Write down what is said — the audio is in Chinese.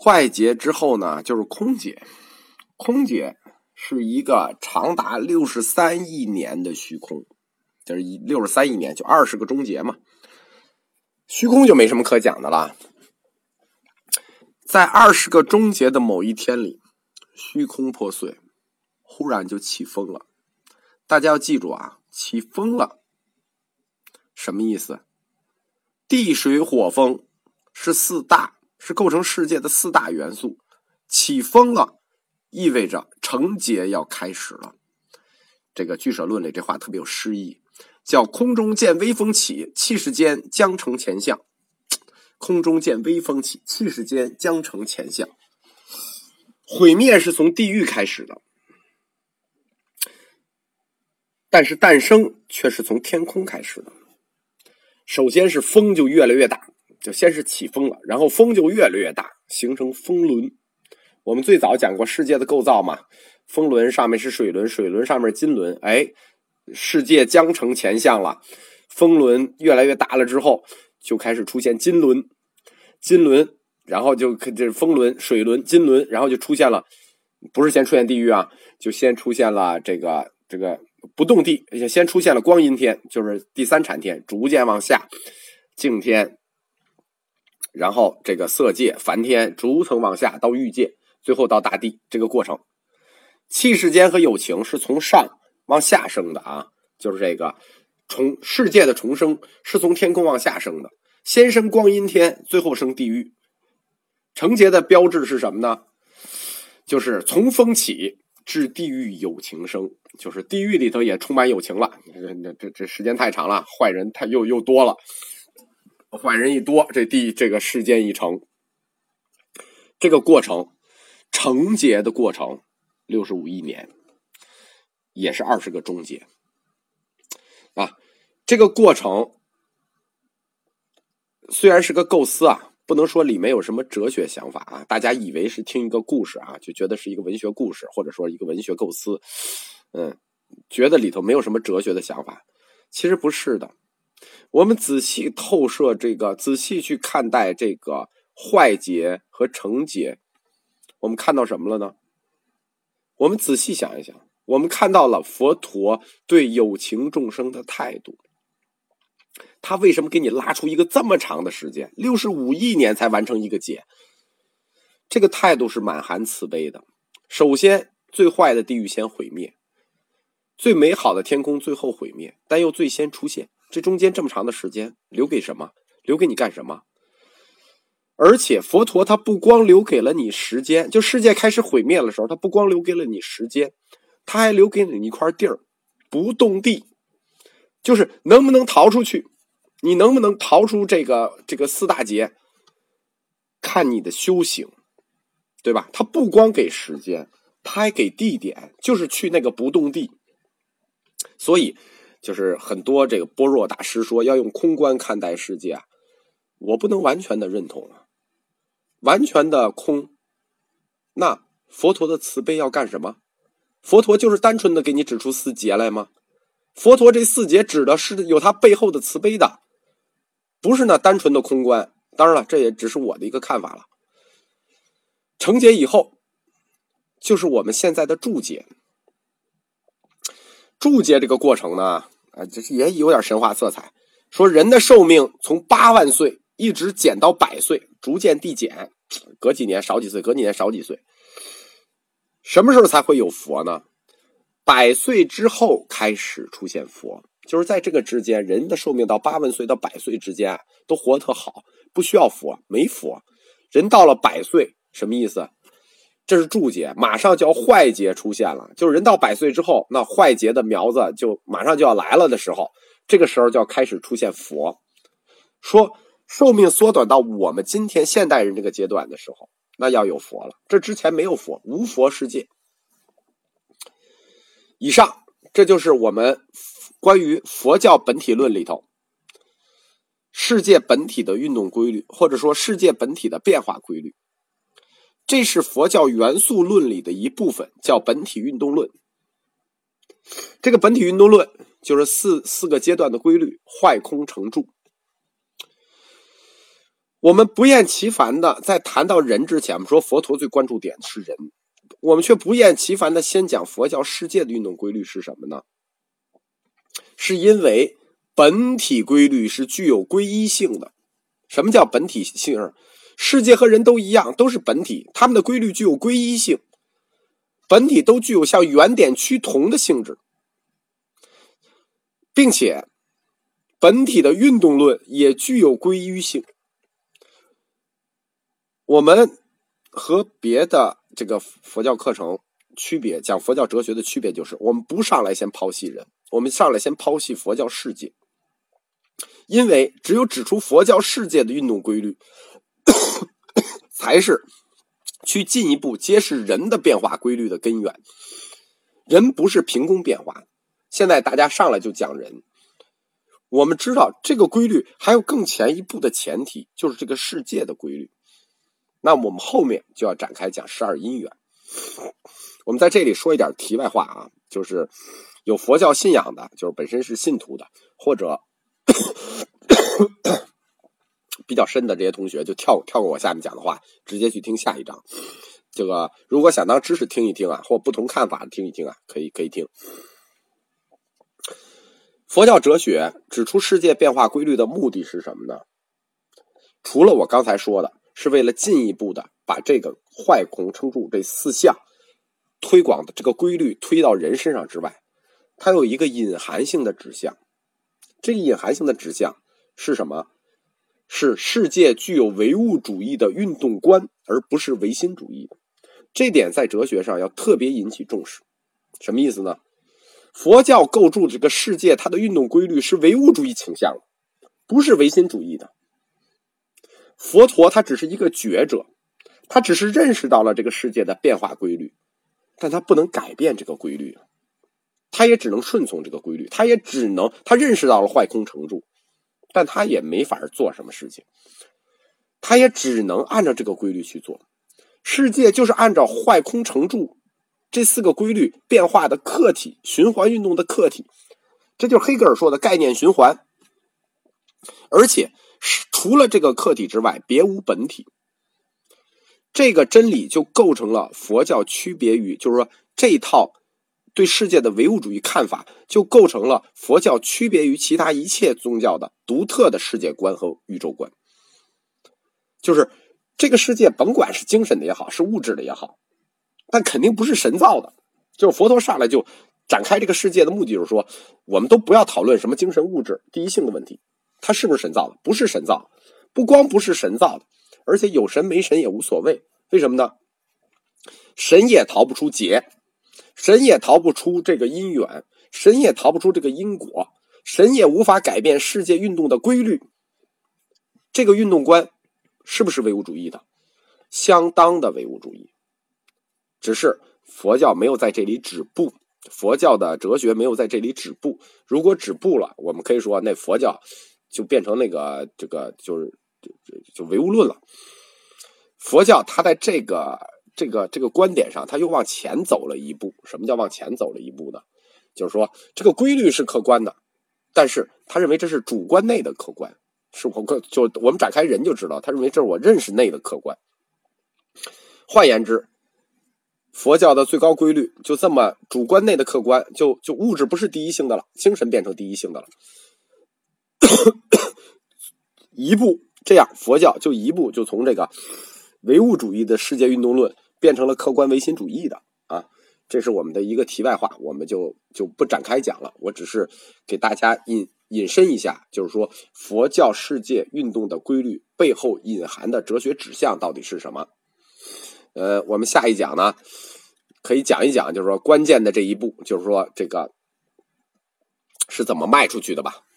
坏劫之后呢，就是空劫。空劫是一个长达六十三亿年的虚空，就是一六十三亿年，就二十个终结嘛。虚空就没什么可讲的了。在二十个终结的某一天里，虚空破碎，忽然就起风了。大家要记住啊，起风了，什么意思？地水火风是四大。是构成世界的四大元素，起风了，意味着成劫要开始了。这个《居舍论》里这话特别有诗意，叫“空中见微风起，气势间将成前相”。空中见微风起，气势间将成前相。毁灭是从地狱开始的，但是诞生却是从天空开始的。首先是风就越来越大。就先是起风了，然后风就越来越大，形成风轮。我们最早讲过世界的构造嘛，风轮上面是水轮，水轮上面金轮。哎，世界将成前相了，风轮越来越大了之后，就开始出现金轮，金轮，然后就这风轮、水轮、金轮，然后就出现了，不是先出现地狱啊，就先出现了这个这个不动地，先出现了光阴天，就是第三产天，逐渐往下，净天。然后这个色界、梵天逐层往下到欲界，最后到大地，这个过程，气世间和有情是从上往下生的啊，就是这个重世界的重生是从天空往下生的，先生光阴天，最后生地狱。成劫的标志是什么呢？就是从风起至地狱有情生，就是地狱里头也充满友情了。这这这时间太长了，坏人太又又多了。坏人一多，这地这个世间一成，这个过程成劫的过程六十五亿年，也是二十个终结啊。这个过程虽然是个构思啊，不能说里面有什么哲学想法啊。大家以为是听一个故事啊，就觉得是一个文学故事，或者说一个文学构思，嗯，觉得里头没有什么哲学的想法，其实不是的。我们仔细透射这个，仔细去看待这个坏劫和成劫，我们看到什么了呢？我们仔细想一想，我们看到了佛陀对有情众生的态度。他为什么给你拉出一个这么长的时间，六十五亿年才完成一个劫？这个态度是满含慈悲的。首先，最坏的地狱先毁灭，最美好的天空最后毁灭，但又最先出现。这中间这么长的时间留给什么？留给你干什么？而且佛陀他不光留给了你时间，就世界开始毁灭的时候，他不光留给了你时间，他还留给你一块地儿，不动地，就是能不能逃出去，你能不能逃出这个这个四大劫，看你的修行，对吧？他不光给时间，他还给地点，就是去那个不动地，所以。就是很多这个般若大师说要用空观看待世界啊，我不能完全的认同啊，完全的空，那佛陀的慈悲要干什么？佛陀就是单纯的给你指出四劫来吗？佛陀这四劫指的是有他背后的慈悲的，不是那单纯的空观。当然了，这也只是我的一个看法了。成劫以后，就是我们现在的注解。注解这个过程呢，啊，这是也有点神话色彩。说人的寿命从八万岁一直减到百岁，逐渐递减，隔几年少几岁，隔几年少几岁。什么时候才会有佛呢？百岁之后开始出现佛，就是在这个之间，人的寿命到八万岁到百岁之间都活得特好，不需要佛，没佛。人到了百岁，什么意思？这是注解，马上就要坏劫出现了，就是人到百岁之后，那坏劫的苗子就马上就要来了的时候，这个时候就要开始出现佛，说寿命缩短到我们今天现代人这个阶段的时候，那要有佛了。这之前没有佛，无佛世界。以上，这就是我们关于佛教本体论里头世界本体的运动规律，或者说世界本体的变化规律。这是佛教元素论里的一部分，叫本体运动论。这个本体运动论就是四四个阶段的规律：坏、空、成、住。我们不厌其烦的在谈到人之前，我们说佛陀最关注点是人，我们却不厌其烦的先讲佛教世界的运动规律是什么呢？是因为本体规律是具有归一性的。什么叫本体性？世界和人都一样，都是本体，它们的规律具有归一性。本体都具有向原点趋同的性质，并且本体的运动论也具有归一性。我们和别的这个佛教课程区别，讲佛教哲学的区别就是，我们不上来先抛弃人，我们上来先抛弃佛教世界，因为只有指出佛教世界的运动规律，才是去进一步揭示人的变化规律的根源。人不是凭空变化，现在大家上来就讲人，我们知道这个规律还有更前一步的前提，就是这个世界的规律。那我们后面就要展开讲十二因缘。我们在这里说一点题外话啊，就是有佛教信仰的，就是本身是信徒的，或者比较深的这些同学，就跳跳过我下面讲的话，直接去听下一章。这个如果想当知识听一听啊，或不同看法听一听啊，可以可以听。佛教哲学指出世界变化规律的目的是什么呢？除了我刚才说的。是为了进一步的把这个坏空称住这四项推广的这个规律推到人身上之外，它有一个隐含性的指向。这个隐含性的指向是什么？是世界具有唯物主义的运动观，而不是唯心主义。这点在哲学上要特别引起重视。什么意思呢？佛教构筑这个世界，它的运动规律是唯物主义倾向，不是唯心主义的。佛陀他只是一个觉者，他只是认识到了这个世界的变化规律，但他不能改变这个规律，他也只能顺从这个规律，他也只能他认识到了坏空成住，但他也没法做什么事情，他也只能按照这个规律去做。世界就是按照坏空成住这四个规律变化的客体，循环运动的客体，这就是黑格尔说的概念循环，而且。除了这个客体之外，别无本体。这个真理就构成了佛教区别于，就是说这套对世界的唯物主义看法，就构成了佛教区别于其他一切宗教的独特的世界观和宇宙观。就是这个世界，甭管是精神的也好，是物质的也好，但肯定不是神造的。就是佛陀上来就展开这个世界的目的，就是说，我们都不要讨论什么精神物质第一性的问题。它是不是神造的？不是神造，不光不是神造的，而且有神没神也无所谓。为什么呢？神也逃不出劫，神也逃不出这个因缘，神也逃不出这个因果，神也无法改变世界运动的规律。这个运动观是不是唯物主义的？相当的唯物主义。只是佛教没有在这里止步，佛教的哲学没有在这里止步。如果止步了，我们可以说那佛教。就变成那个这个就是就就唯物论了。佛教它在这个这个这个观点上，他又往前走了一步。什么叫往前走了一步呢？就是说这个规律是客观的，但是他认为这是主观内的客观。是我个就我们展开人就知道，他认为这是我认识内的客观。换言之，佛教的最高规律就这么主观内的客观，就就物质不是第一性的了，精神变成第一性的了。一步这样，佛教就一步就从这个唯物主义的世界运动论变成了客观唯心主义的啊！这是我们的一个题外话，我们就就不展开讲了。我只是给大家引引申一下，就是说佛教世界运动的规律背后隐含的哲学指向到底是什么？呃，我们下一讲呢，可以讲一讲，就是说关键的这一步，就是说这个是怎么迈出去的吧。